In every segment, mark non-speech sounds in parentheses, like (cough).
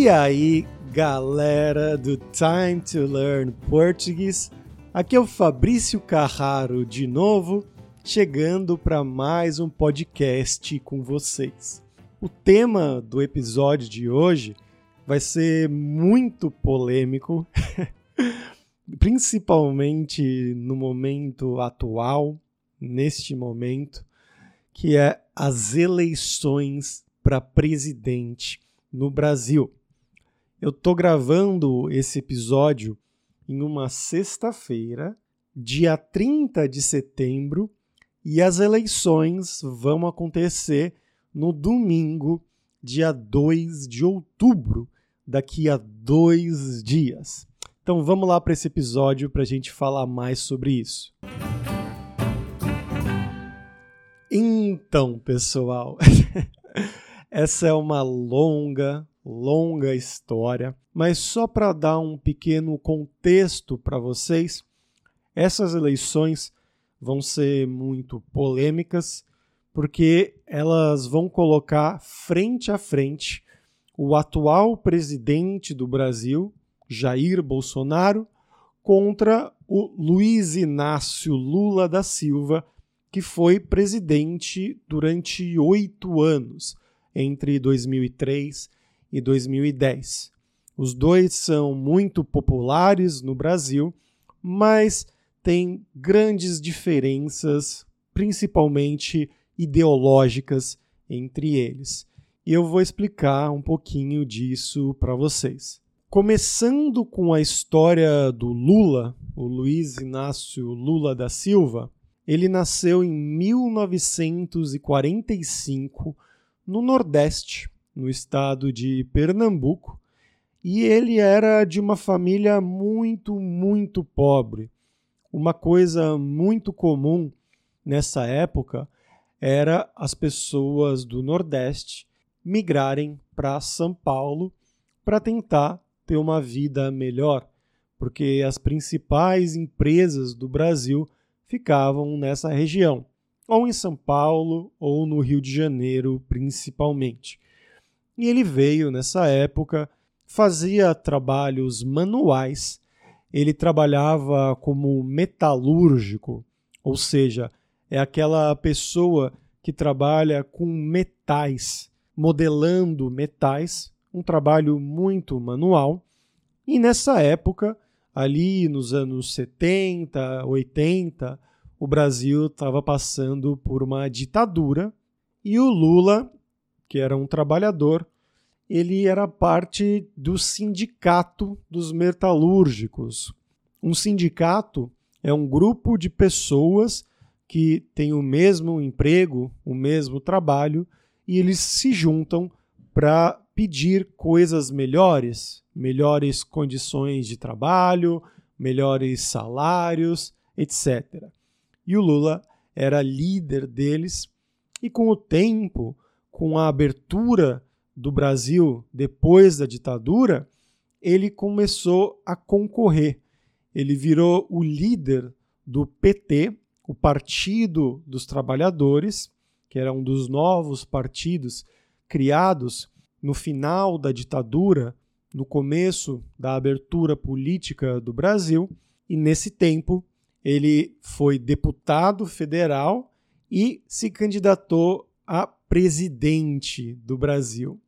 E aí, galera do Time to Learn Português, aqui é o Fabrício Carraro de novo, chegando para mais um podcast com vocês. O tema do episódio de hoje vai ser muito polêmico, (laughs) principalmente no momento atual, neste momento, que é as eleições para presidente no Brasil. Eu tô gravando esse episódio em uma sexta-feira, dia 30 de setembro, e as eleições vão acontecer no domingo, dia 2 de outubro, daqui a dois dias. Então vamos lá para esse episódio para a gente falar mais sobre isso. Então, pessoal, (laughs) essa é uma longa, longa história, mas só para dar um pequeno contexto para vocês, essas eleições vão ser muito polêmicas, porque elas vão colocar frente a frente o atual presidente do Brasil, Jair Bolsonaro, contra o Luiz Inácio Lula da Silva, que foi presidente durante oito anos, entre 2003 e 2010. Os dois são muito populares no Brasil, mas têm grandes diferenças, principalmente ideológicas, entre eles. E eu vou explicar um pouquinho disso para vocês. Começando com a história do Lula, o Luiz Inácio Lula da Silva, ele nasceu em 1945 no Nordeste, no estado de Pernambuco, e ele era de uma família muito, muito pobre. Uma coisa muito comum nessa época era as pessoas do Nordeste migrarem para São Paulo para tentar ter uma vida melhor, porque as principais empresas do Brasil ficavam nessa região ou em São Paulo ou no Rio de Janeiro, principalmente. E ele veio nessa época, fazia trabalhos manuais, ele trabalhava como metalúrgico, ou seja, é aquela pessoa que trabalha com metais, modelando metais, um trabalho muito manual. E nessa época, ali nos anos 70, 80, o Brasil estava passando por uma ditadura e o Lula, que era um trabalhador, ele era parte do sindicato dos metalúrgicos. Um sindicato é um grupo de pessoas que têm o mesmo emprego, o mesmo trabalho, e eles se juntam para pedir coisas melhores, melhores condições de trabalho, melhores salários, etc e o Lula era líder deles. E com o tempo, com a abertura do Brasil depois da ditadura, ele começou a concorrer. Ele virou o líder do PT, o Partido dos Trabalhadores, que era um dos novos partidos criados no final da ditadura, no começo da abertura política do Brasil, e nesse tempo ele foi deputado federal e se candidatou a presidente do Brasil.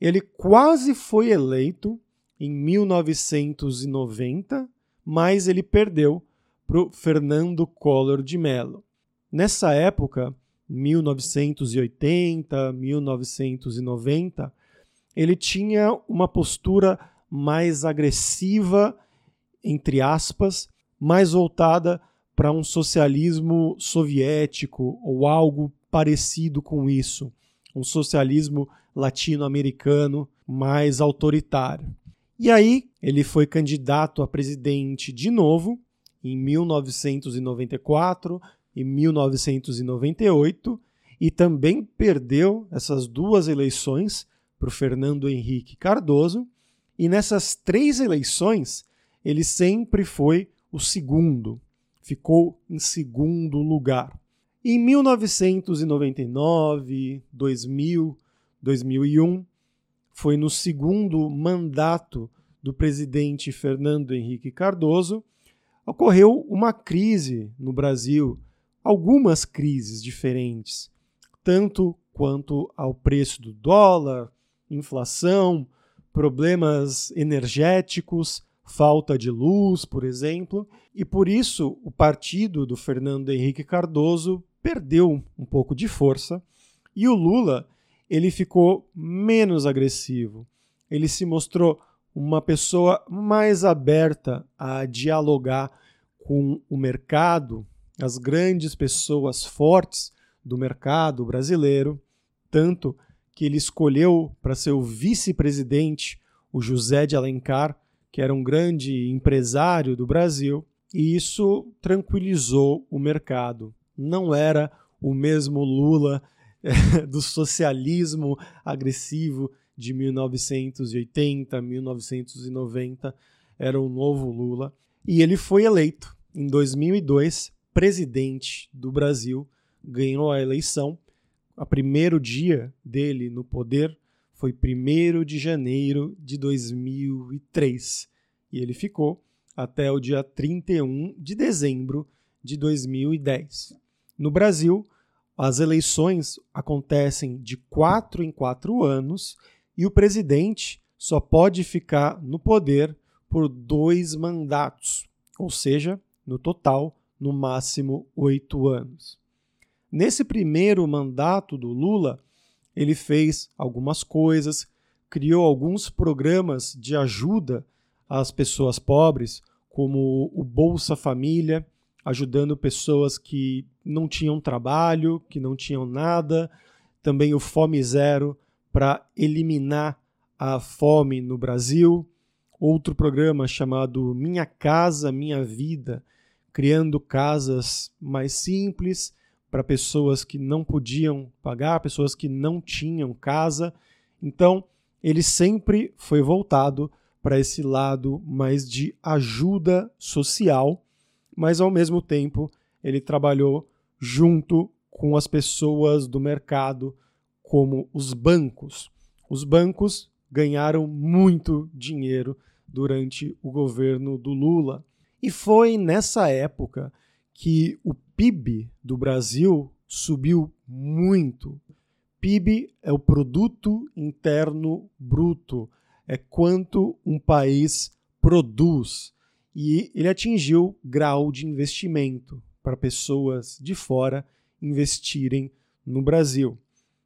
Ele quase foi eleito em 1990, mas ele perdeu para o Fernando Collor de Mello. Nessa época, 1980, 1990, ele tinha uma postura mais agressiva, entre aspas, mais voltada para um socialismo soviético ou algo parecido com isso, um socialismo latino-americano mais autoritário. E aí ele foi candidato a presidente de novo em 1994 e 1998 e também perdeu essas duas eleições para o Fernando Henrique Cardoso. E nessas três eleições ele sempre foi o segundo, ficou em segundo lugar. Em 1999, 2000, 2001, foi no segundo mandato do presidente Fernando Henrique Cardoso, ocorreu uma crise no Brasil, algumas crises diferentes, tanto quanto ao preço do dólar, inflação, problemas energéticos, falta de luz, por exemplo, e por isso o partido do Fernando Henrique Cardoso perdeu um pouco de força e o Lula ele ficou menos agressivo. Ele se mostrou uma pessoa mais aberta a dialogar com o mercado, as grandes pessoas fortes do mercado brasileiro, tanto que ele escolheu para ser o vice-presidente o José de Alencar, que era um grande empresário do Brasil, e isso tranquilizou o mercado. Não era o mesmo Lula é, (laughs) do socialismo agressivo de 1980, 1990, era o novo Lula, e ele foi eleito em 2002 presidente do Brasil, ganhou a eleição. O primeiro dia dele no poder foi 1 de janeiro de 2003 e ele ficou até o dia 31 de dezembro de 2010. No Brasil, as eleições acontecem de quatro em quatro anos e o presidente só pode ficar no poder por dois mandatos, ou seja, no total, no máximo oito anos. Nesse primeiro mandato do Lula, ele fez algumas coisas, criou alguns programas de ajuda às pessoas pobres, como o Bolsa Família, ajudando pessoas que não tinham trabalho, que não tinham nada, também o Fome Zero para eliminar a fome no Brasil, outro programa chamado Minha Casa Minha Vida, criando casas mais simples para pessoas que não podiam pagar, pessoas que não tinham casa. Então, ele sempre foi voltado para esse lado mais de ajuda social, mas ao mesmo tempo ele trabalhou junto com as pessoas do mercado, como os bancos. Os bancos ganharam muito dinheiro durante o governo do Lula. E foi nessa época que o PIB do Brasil subiu muito. PIB é o produto interno bruto, é quanto um país produz. E ele atingiu grau de investimento para pessoas de fora investirem no Brasil.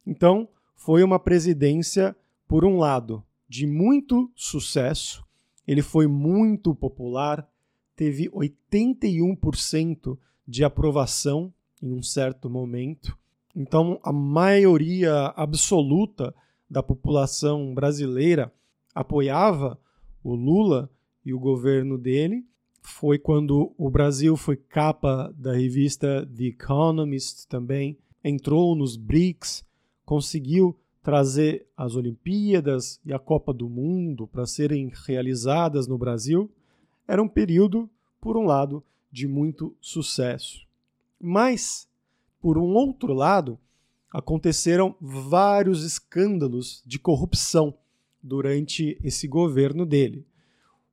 Então, foi uma presidência, por um lado, de muito sucesso, ele foi muito popular, teve 81% de aprovação em um certo momento. Então, a maioria absoluta da população brasileira apoiava o Lula e o governo dele. Foi quando o Brasil foi capa da revista The Economist também, entrou nos BRICS, conseguiu trazer as Olimpíadas e a Copa do Mundo para serem realizadas no Brasil. Era um período, por um lado, de muito sucesso. Mas, por um outro lado, aconteceram vários escândalos de corrupção durante esse governo dele.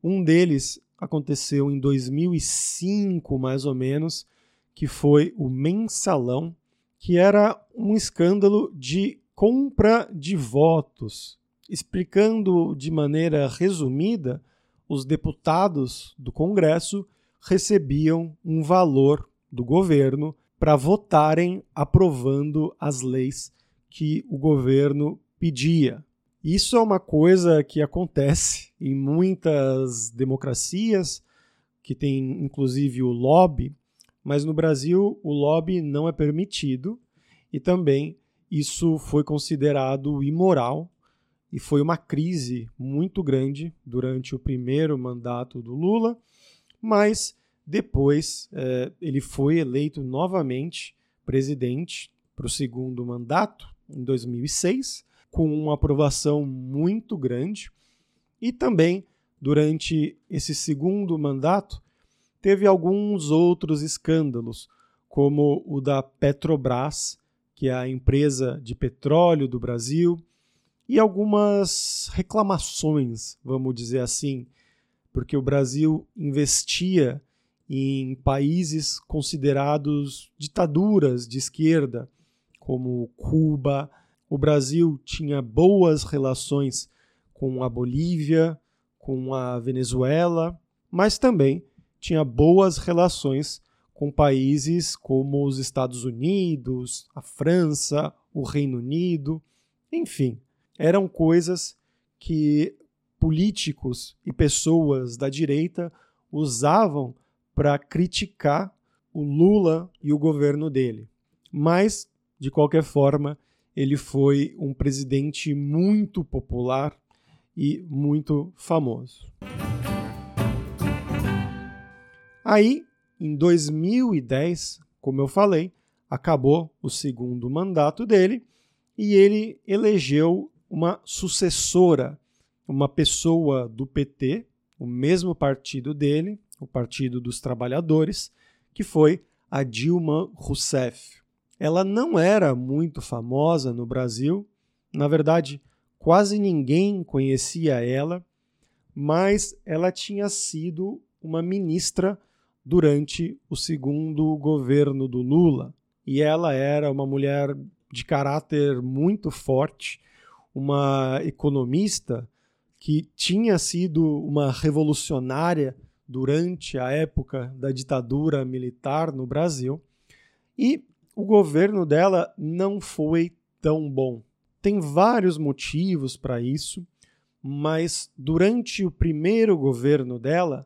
Um deles aconteceu em 2005, mais ou menos, que foi o mensalão, que era um escândalo de compra de votos. Explicando de maneira resumida, os deputados do Congresso recebiam um valor do governo para votarem aprovando as leis que o governo pedia. Isso é uma coisa que acontece em muitas democracias, que tem inclusive o lobby, mas no Brasil o lobby não é permitido e também isso foi considerado imoral e foi uma crise muito grande durante o primeiro mandato do Lula mas depois é, ele foi eleito novamente presidente para o segundo mandato, em 2006, com uma aprovação muito grande. E também, durante esse segundo mandato, teve alguns outros escândalos, como o da Petrobras, que é a empresa de petróleo do Brasil, e algumas reclamações, vamos dizer assim, porque o Brasil investia em países considerados ditaduras de esquerda, como Cuba. O Brasil tinha boas relações com a Bolívia, com a Venezuela, mas também tinha boas relações com países como os Estados Unidos, a França, o Reino Unido, enfim, eram coisas que políticos e pessoas da direita usavam para criticar o Lula e o governo dele. Mas, de qualquer forma, ele foi um presidente muito popular e muito famoso. Aí, em 2010, como eu falei, acabou o segundo mandato dele e ele elegeu uma sucessora, uma pessoa do PT, o mesmo partido dele, o Partido dos Trabalhadores, que foi a Dilma Rousseff. Ela não era muito famosa no Brasil, na verdade, quase ninguém conhecia ela, mas ela tinha sido uma ministra durante o segundo governo do Lula. E ela era uma mulher de caráter muito forte, uma economista que tinha sido uma revolucionária durante a época da ditadura militar no Brasil, e o governo dela não foi tão bom. Tem vários motivos para isso, mas durante o primeiro governo dela,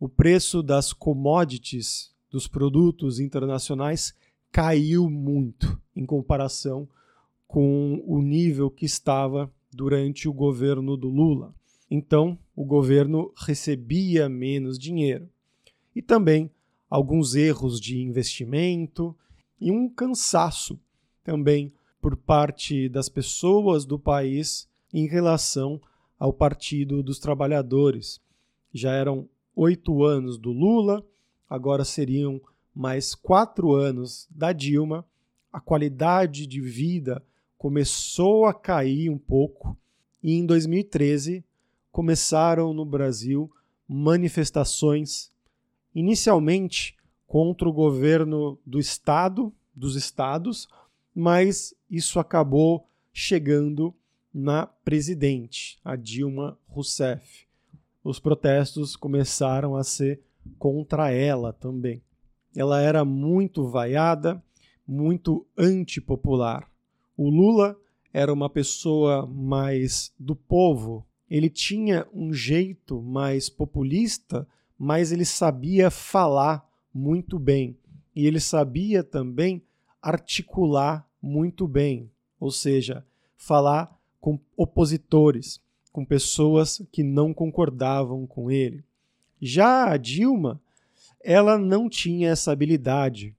o preço das commodities, dos produtos internacionais, caiu muito em comparação com o nível que estava durante o governo do Lula. Então, o governo recebia menos dinheiro. E também alguns erros de investimento e um cansaço também por parte das pessoas do país em relação ao Partido dos Trabalhadores. Já eram oito anos do Lula, agora seriam mais quatro anos da Dilma. A qualidade de vida começou a cair um pouco e em 2013 começaram no Brasil manifestações, inicialmente contra o governo do Estado, dos estados, mas isso acabou chegando na presidente, a Dilma Rousseff. Os protestos começaram a ser contra ela também. Ela era muito vaiada, muito antipopular. O Lula era uma pessoa mais do povo, ele tinha um jeito mais populista, mas ele sabia falar muito bem. E ele sabia também articular muito bem, ou seja, falar com opositores, com pessoas que não concordavam com ele. Já a Dilma, ela não tinha essa habilidade.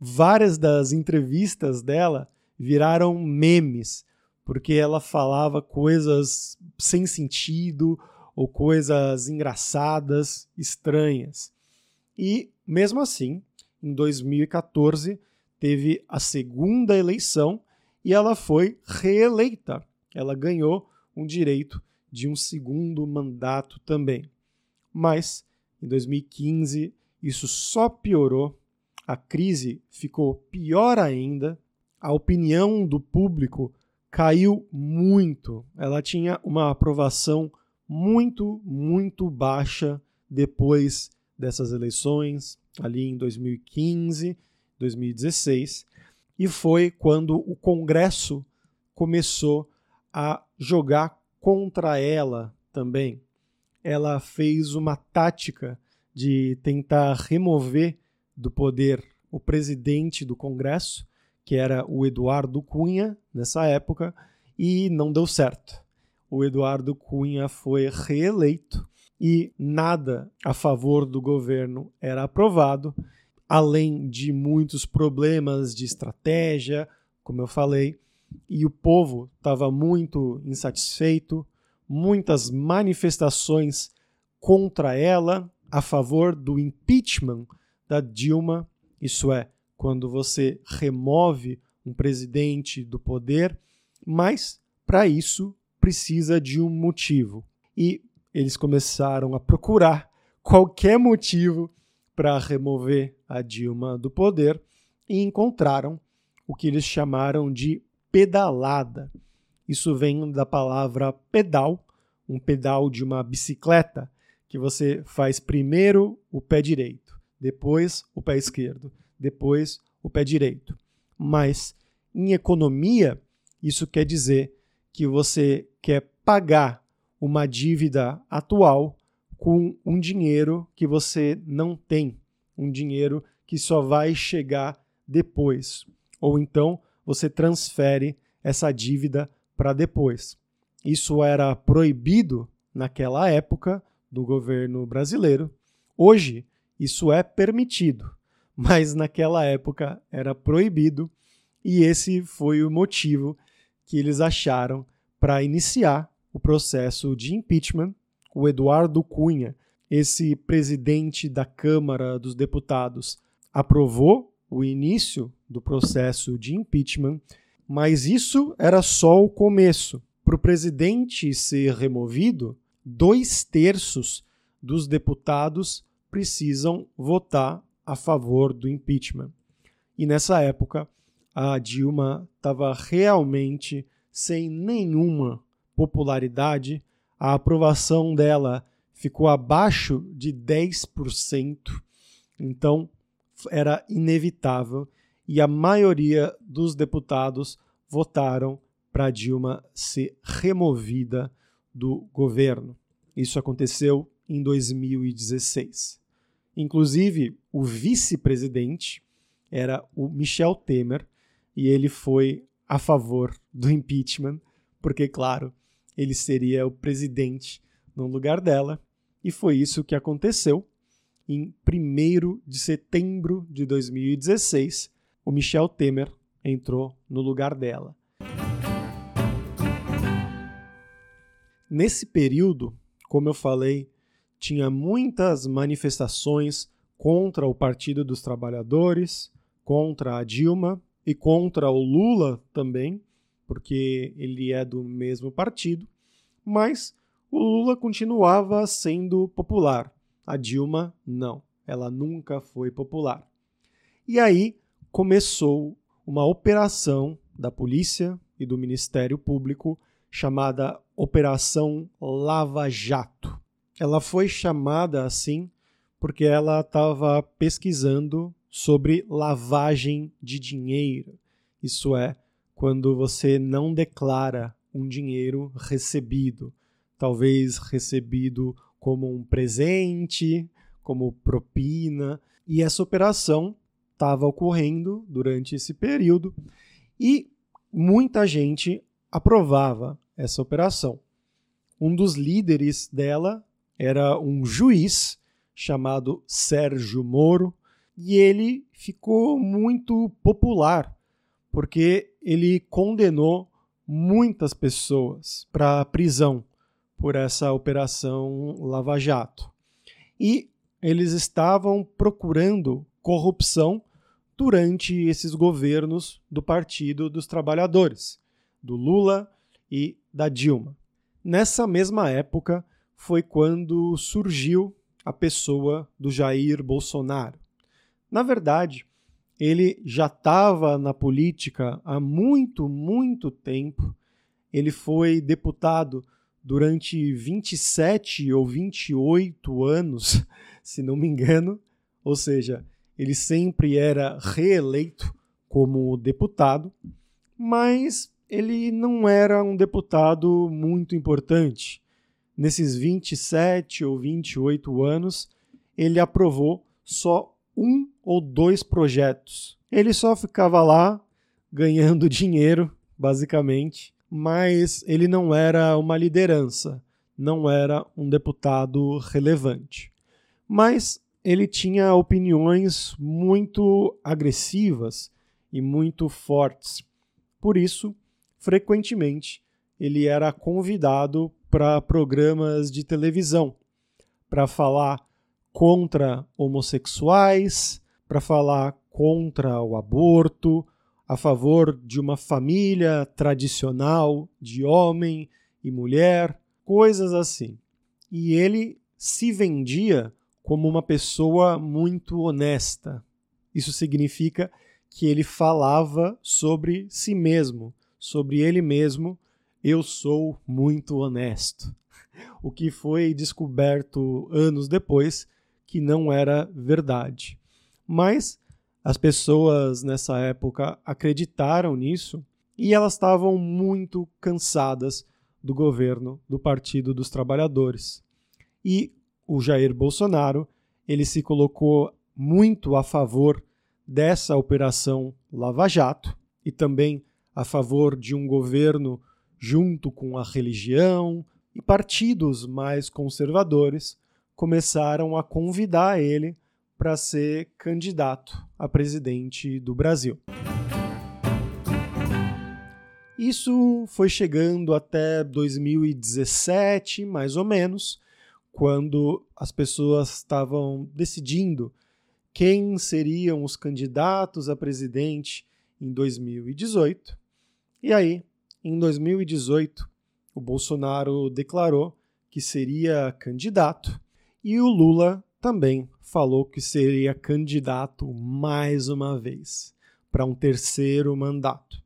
Várias das entrevistas dela viraram memes porque ela falava coisas sem sentido ou coisas engraçadas, estranhas. E, mesmo assim, em 2014, teve a segunda eleição e ela foi reeleita. Ela ganhou um direito de um segundo mandato também. Mas, em 2015, isso só piorou, a crise ficou pior ainda, a opinião do público caiu muito. Ela tinha uma aprovação muito, muito baixa depois dessas eleições, ali em 2015, 2016, e foi quando o Congresso começou a jogar contra ela também. Ela fez uma tática de tentar remover do poder o presidente do Congresso que era o Eduardo Cunha, nessa época, e não deu certo. O Eduardo Cunha foi reeleito e nada a favor do governo era aprovado, além de muitos problemas de estratégia, como eu falei, e o povo estava muito insatisfeito, muitas manifestações contra ela, a favor do impeachment da Dilma, isso é, quando você remove um presidente do poder, mas para isso precisa de um motivo. E eles começaram a procurar qualquer motivo para remover a Dilma do poder e encontraram o que eles chamaram de pedalada. Isso vem da palavra pedal, um pedal de uma bicicleta, que você faz primeiro o pé direito, depois o pé esquerdo, depois o pé direito. Mas em economia, isso quer dizer que você quer pagar uma dívida atual com um dinheiro que você não tem, um dinheiro que só vai chegar depois. Ou então você transfere essa dívida para depois. Isso era proibido naquela época do governo brasileiro. Hoje, isso é permitido, (laughs) mas naquela época era proibido e esse foi o motivo que eles acharam para iniciar o processo de impeachment. O Eduardo Cunha, esse presidente da Câmara dos Deputados, aprovou o início do processo de impeachment mas isso era só o começo. Para o presidente ser removido, dois terços dos deputados precisam votar a favor do impeachment. E nessa época, a Dilma estava realmente sem nenhuma popularidade, a aprovação dela ficou abaixo de 10%, então era inevitável e a maioria dos deputados votaram para Dilma ser removida do governo. Isso aconteceu em 2016. Inclusive, o vice-presidente era o Michel Temer e ele foi a favor do impeachment, porque, claro, ele seria o presidente no lugar dela, e foi isso que aconteceu. Em 1 de setembro de 2016, o Michel Temer entrou no lugar dela. Nesse período, como eu falei, tinha muitas manifestações contra o Partido dos Trabalhadores, contra a Dilma e contra o Lula também, porque ele é do mesmo partido, mas o Lula continuava sendo popular. A Dilma não, ela nunca foi popular. E aí começou uma operação da polícia e do Ministério Público chamada Operação Lava Jato. Ela foi chamada assim porque ela estava pesquisando sobre lavagem de dinheiro. Isso é, quando você não declara um dinheiro recebido, talvez recebido como um presente, como propina, e essa operação estava ocorrendo durante esse período e muita gente aprovava essa operação. Um dos líderes dela era um juiz chamado Sérgio Moro e ele ficou muito popular porque ele condenou muitas pessoas para prisão por essa operação Lava Jato. E eles estavam procurando corrupção durante esses governos do Partido dos Trabalhadores, do Lula e da Dilma. Nessa mesma época foi quando surgiu a pessoa do Jair Bolsonaro. Na verdade, ele já estava na política há muito, muito tempo. Ele foi deputado durante 27 ou 28 anos, (laughs) se não me engano, ou seja, ele sempre era reeleito como deputado, mas ele não era um deputado muito importante. Nesses 27 ou 28 anos, ele aprovou só um ou dois projetos. Ele só ficava lá ganhando (laughs) dinheiro, basicamente, mas ele não era uma liderança, não era um deputado relevante. Mas ele tinha opiniões muito agressivas e muito fortes. Por isso, frequentemente, ele era convidado para programas de televisão para falar contra homossexuais, para falar contra o aborto, a favor de uma família tradicional de homem e mulher, coisas assim. E ele se vendia como uma pessoa muito honesta. Isso significa que ele falava sobre si mesmo, sobre ele mesmo. Eu sou muito honesto. (laughs) O que foi descoberto anos depois que não era verdade. Mas as pessoas nessa época acreditaram nisso e elas estavam muito cansadas do governo do Partido dos Trabalhadores. E o Jair Bolsonaro, ele se colocou muito a favor dessa operação Lava Jato e também a favor de um governo junto com a religião e partidos mais conservadores começaram a convidar ele para ser candidato a presidente do Brasil. Isso foi chegando até 2017, mais ou menos, quando as pessoas estavam decidindo quem seriam os candidatos a presidente em 2018. E aí, em 2018, o Bolsonaro declarou que seria candidato e o Lula também falou que seria candidato mais uma vez para um terceiro mandato.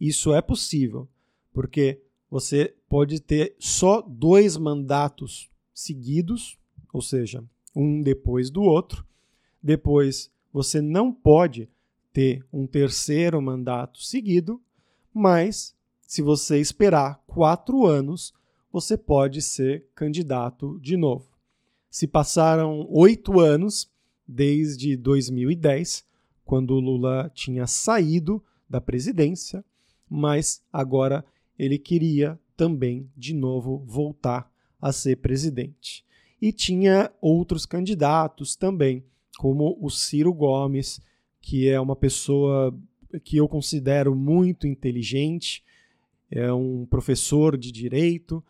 Isso é possível, porque você pode ter só dois mandatos seguidos, ou seja, um depois do outro. Depois, você não pode ter um terceiro mandato seguido, mas se você esperar quatro anos, você pode ser candidato de novo. Se passaram oito anos desde 2010, quando o Lula tinha saído da presidência, mas agora ele queria também de novo voltar a ser presidente. E tinha outros candidatos também, como o Ciro Gomes, que é uma pessoa que eu considero muito inteligente, é um professor de direito,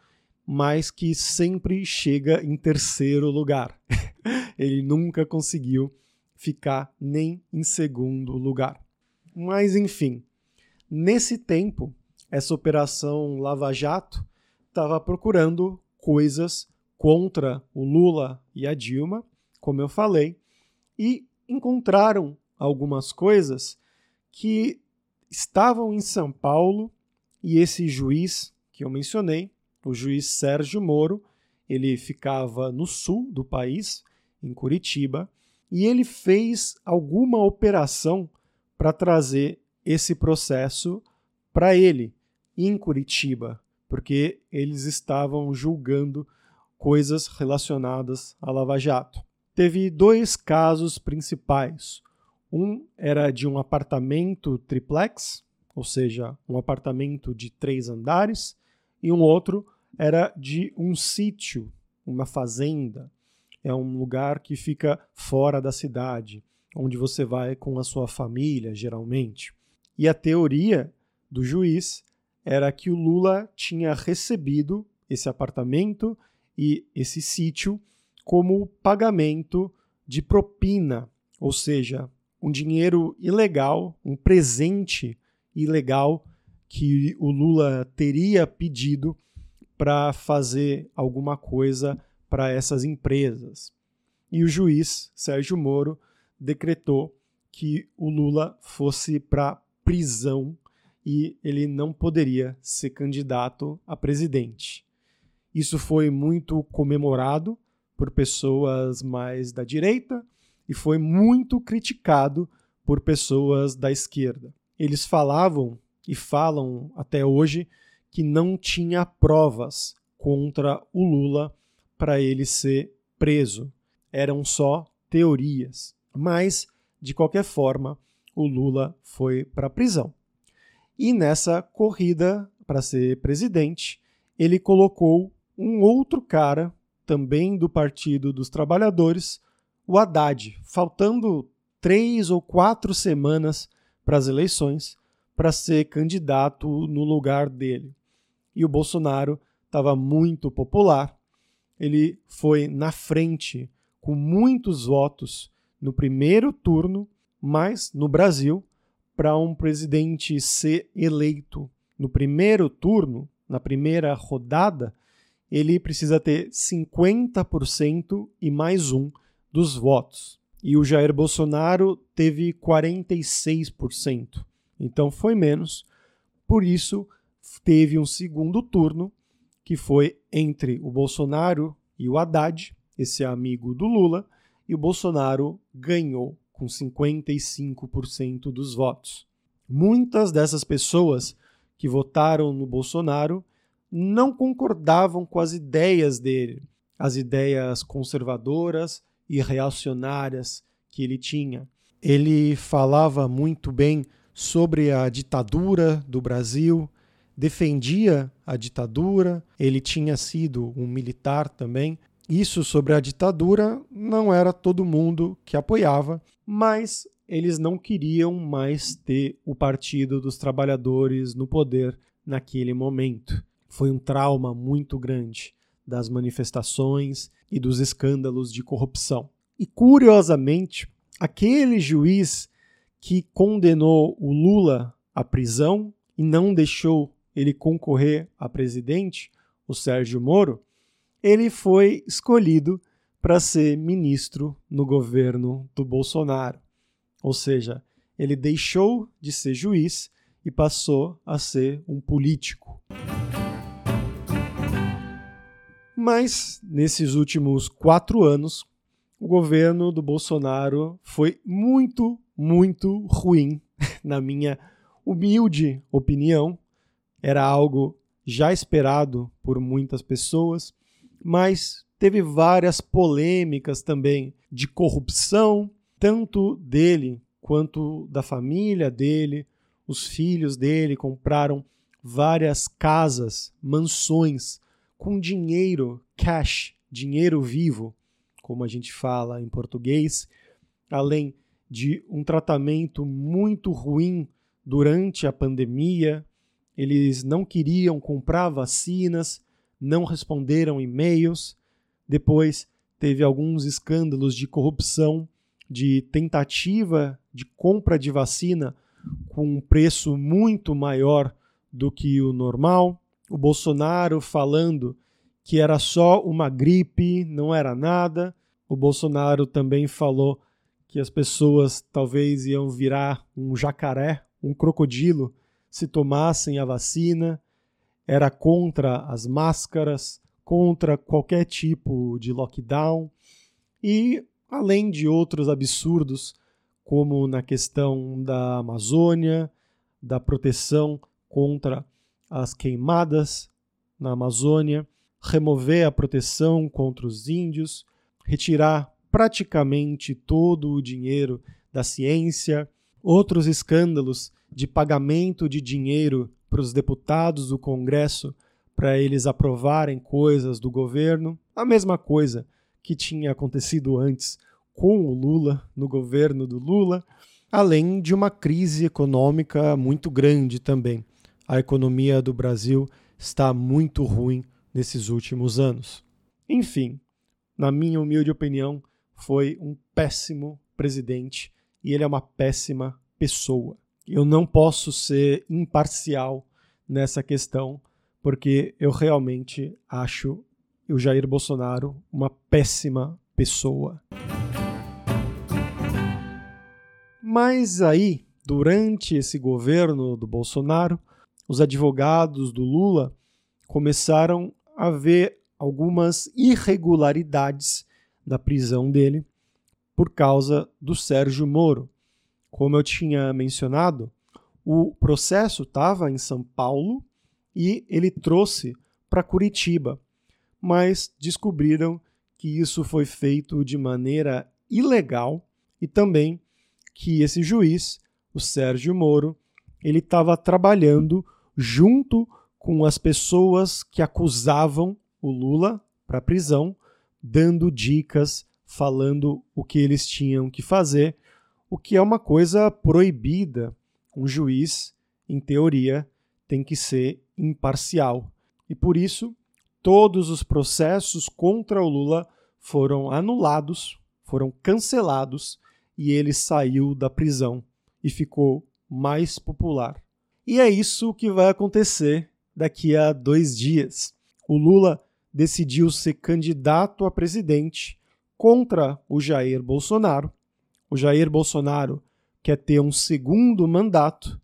mas que sempre chega em terceiro lugar. (laughs) Ele nunca conseguiu ficar nem em segundo lugar. Mas enfim, nesse tempo, essa operação Lava Jato estava procurando coisas contra o Lula e a Dilma, como eu falei, e encontraram algumas coisas que estavam em São Paulo e esse juiz que eu mencionei o juiz Sérgio Moro, ele ficava no sul do país, em Curitiba, e ele fez alguma operação para trazer esse processo para ele em Curitiba, porque eles estavam julgando coisas relacionadas a Lava Jato. Teve dois casos principais. Um era de um apartamento triplex, ou seja, um apartamento de três andares, e um outro era de um sítio, uma fazenda. É um lugar que fica fora da cidade, onde você vai com a sua família, geralmente. E a teoria do juiz era que o Lula tinha recebido esse apartamento e esse sítio como pagamento de propina, ou seja, um dinheiro ilegal, um presente ilegal que o Lula teria pedido para fazer alguma coisa para essas empresas. E o juiz Sérgio Moro decretou que o Lula fosse para prisão e ele não poderia ser candidato a presidente. Isso foi muito comemorado por pessoas mais da direita e foi muito criticado por pessoas da esquerda. Eles falavam e falam até hoje que não tinha provas contra o Lula para ele ser preso. Eram só teorias. Mas, de qualquer forma, o Lula foi para a prisão. E nessa corrida para ser presidente, ele colocou um outro cara, também do Partido dos Trabalhadores, o Haddad, faltando três ou quatro semanas para as eleições, para ser candidato no lugar dele e o Bolsonaro estava muito popular. Ele foi na frente com muitos votos no primeiro turno, mas no Brasil, para um presidente ser eleito no primeiro turno, na primeira rodada, ele precisa ter 50% e mais um dos votos. E o Jair Bolsonaro teve 46%. Então foi menos. Por isso, teve um segundo turno, que foi entre o Bolsonaro e o Haddad, esse amigo do Lula, e o Bolsonaro ganhou com 55% dos votos. Muitas dessas pessoas que votaram no Bolsonaro não concordavam com as ideias dele, as ideias conservadoras e reacionárias que ele tinha. Ele falava muito bem sobre a ditadura do Brasil, defendia a ditadura, ele tinha sido um militar também. Isso sobre a ditadura não era todo mundo que apoiava, mas eles não queriam mais ter o Partido dos Trabalhadores no poder naquele momento. Foi um trauma muito grande das manifestações e dos escândalos de corrupção. E curiosamente, aquele juiz que condenou o Lula à prisão e não deixou ele concorrer a presidente, o Sérgio Moro, ele foi escolhido para ser ministro no governo do Bolsonaro. Ou seja, ele deixou de ser juiz e passou a ser um político. Mas, nesses últimos quatro anos, o governo do Bolsonaro foi muito, muito ruim, (laughs) na minha humilde opinião. Era algo já esperado por muitas pessoas, mas teve várias polêmicas também de corrupção, tanto dele quanto da família dele. Os filhos dele compraram várias casas, mansões com dinheiro cash, dinheiro vivo, como a gente fala em português, além de um tratamento muito ruim durante a pandemia. Eles não queriam comprar vacinas, não responderam e-mails. Depois teve alguns escândalos de corrupção de tentativa de compra de vacina com um preço muito maior do que o normal. O Bolsonaro falando que era só uma gripe, não era nada. O Bolsonaro também falou que as pessoas talvez iam virar um jacaré, um crocodilo, se tomassem a vacina. Era contra as máscaras, contra qualquer tipo de lockdown. E além de outros absurdos, como na questão da Amazônia, da proteção contra as queimadas na Amazônia, remover a proteção contra os índios, retirar praticamente todo o dinheiro da ciência, outros escândalos de pagamento de dinheiro para os deputados do Congresso para eles aprovarem coisas do governo, a mesma coisa que tinha acontecido antes com o Lula, no governo do Lula, além de uma crise econômica muito grande também. A economia do Brasil está muito ruim nesses últimos anos. Enfim, na minha humilde opinião, foi um péssimo presidente e ele é uma péssima pessoa. Eu não posso ser imparcial nessa questão, porque eu realmente acho o Jair Bolsonaro uma péssima pessoa. Mas aí, durante esse governo do Bolsonaro, os advogados do Lula começaram a ver algumas irregularidades da prisão dele por causa do Sérgio Moro. Como eu tinha mencionado, o processo estava em São Paulo e ele trouxe para Curitiba mas descobriram que isso foi feito de maneira ilegal e também que esse juiz, o Sérgio Moro, ele estava trabalhando junto com as pessoas que acusavam o Lula para prisão, dando dicas, falando o que eles tinham que fazer, o que é uma coisa proibida. Um juiz, em teoria, tem que ser imparcial. E por isso, todos os processos contra o Lula foram anulados, foram cancelados e ele saiu da prisão e ficou mais popular. E é isso que vai acontecer daqui a dois dias. O Lula decidiu ser candidato a presidente contra o Jair Bolsonaro. O Jair Bolsonaro quer ter um segundo mandato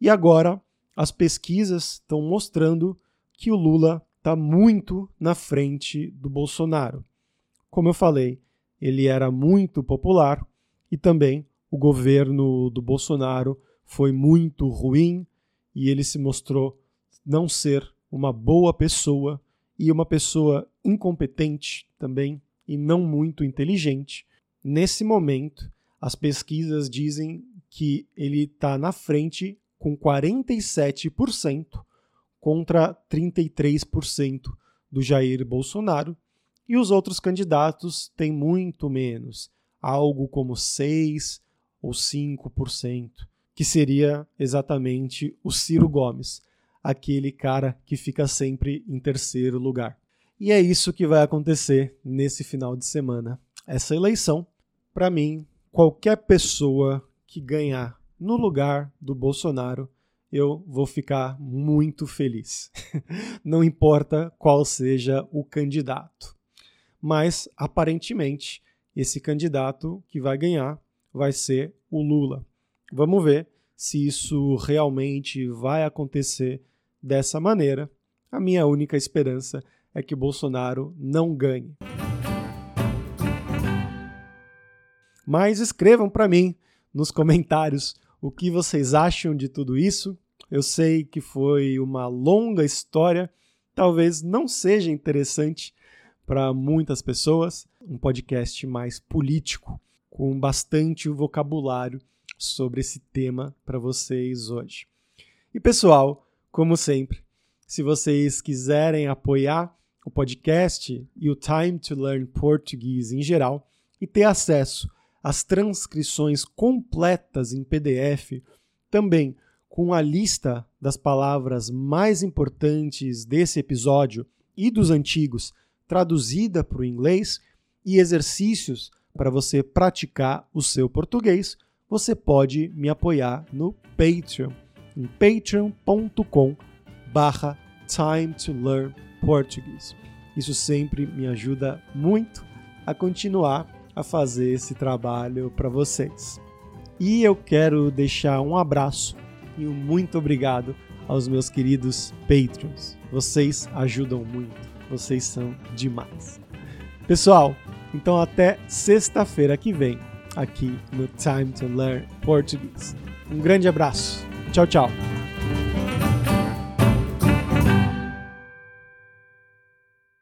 e agora as pesquisas estão mostrando que o Lula está muito na frente do Bolsonaro. Como eu falei, ele era muito popular e também o governo do Bolsonaro foi muito ruim e ele se mostrou não ser uma boa pessoa e uma pessoa incompetente também e não muito inteligente. Nesse momento, as pesquisas dizem que ele está na frente com 47% contra 33% do Jair Bolsonaro, e os outros candidatos têm muito menos, algo como 6 ou 5%, que seria exatamente o Ciro Gomes, aquele cara que fica sempre em terceiro lugar. E é isso que vai acontecer nesse final de semana. Essa eleição, para mim, qualquer pessoa que ganhar no lugar do Bolsonaro, eu vou ficar muito feliz. (laughs) Não importa qual seja o candidato. Mas, aparentemente, esse candidato que vai ganhar vai ser o Lula. Vamos ver se isso realmente vai acontecer dessa maneira. A minha única esperança é que Bolsonaro não ganhe. Mas escrevam para mim nos comentários o que vocês acham de tudo isso. Eu sei que foi uma longa história, talvez não seja interessante para muitas pessoas, um podcast mais político, com bastante vocabulário sobre esse tema para vocês hoje. E pessoal, como sempre, se vocês quiserem apoiar o podcast e o Time to Learn Português em geral e ter acesso as transcrições completas em PDF, também com a lista das palavras mais importantes desse episódio e dos antigos, traduzida para o inglês, e exercícios para você praticar o seu português, você pode me apoiar no Patreon, em patreon.com barra time to learn Portuguese. Isso sempre me ajuda muito a continuar a fazer esse trabalho para vocês. E eu quero deixar um abraço e um muito obrigado aos meus queridos Patreons. Vocês ajudam muito, vocês são demais. Pessoal, então até sexta-feira que vem, aqui no Time to Learn Portuguese. Um grande abraço. Tchau, tchau.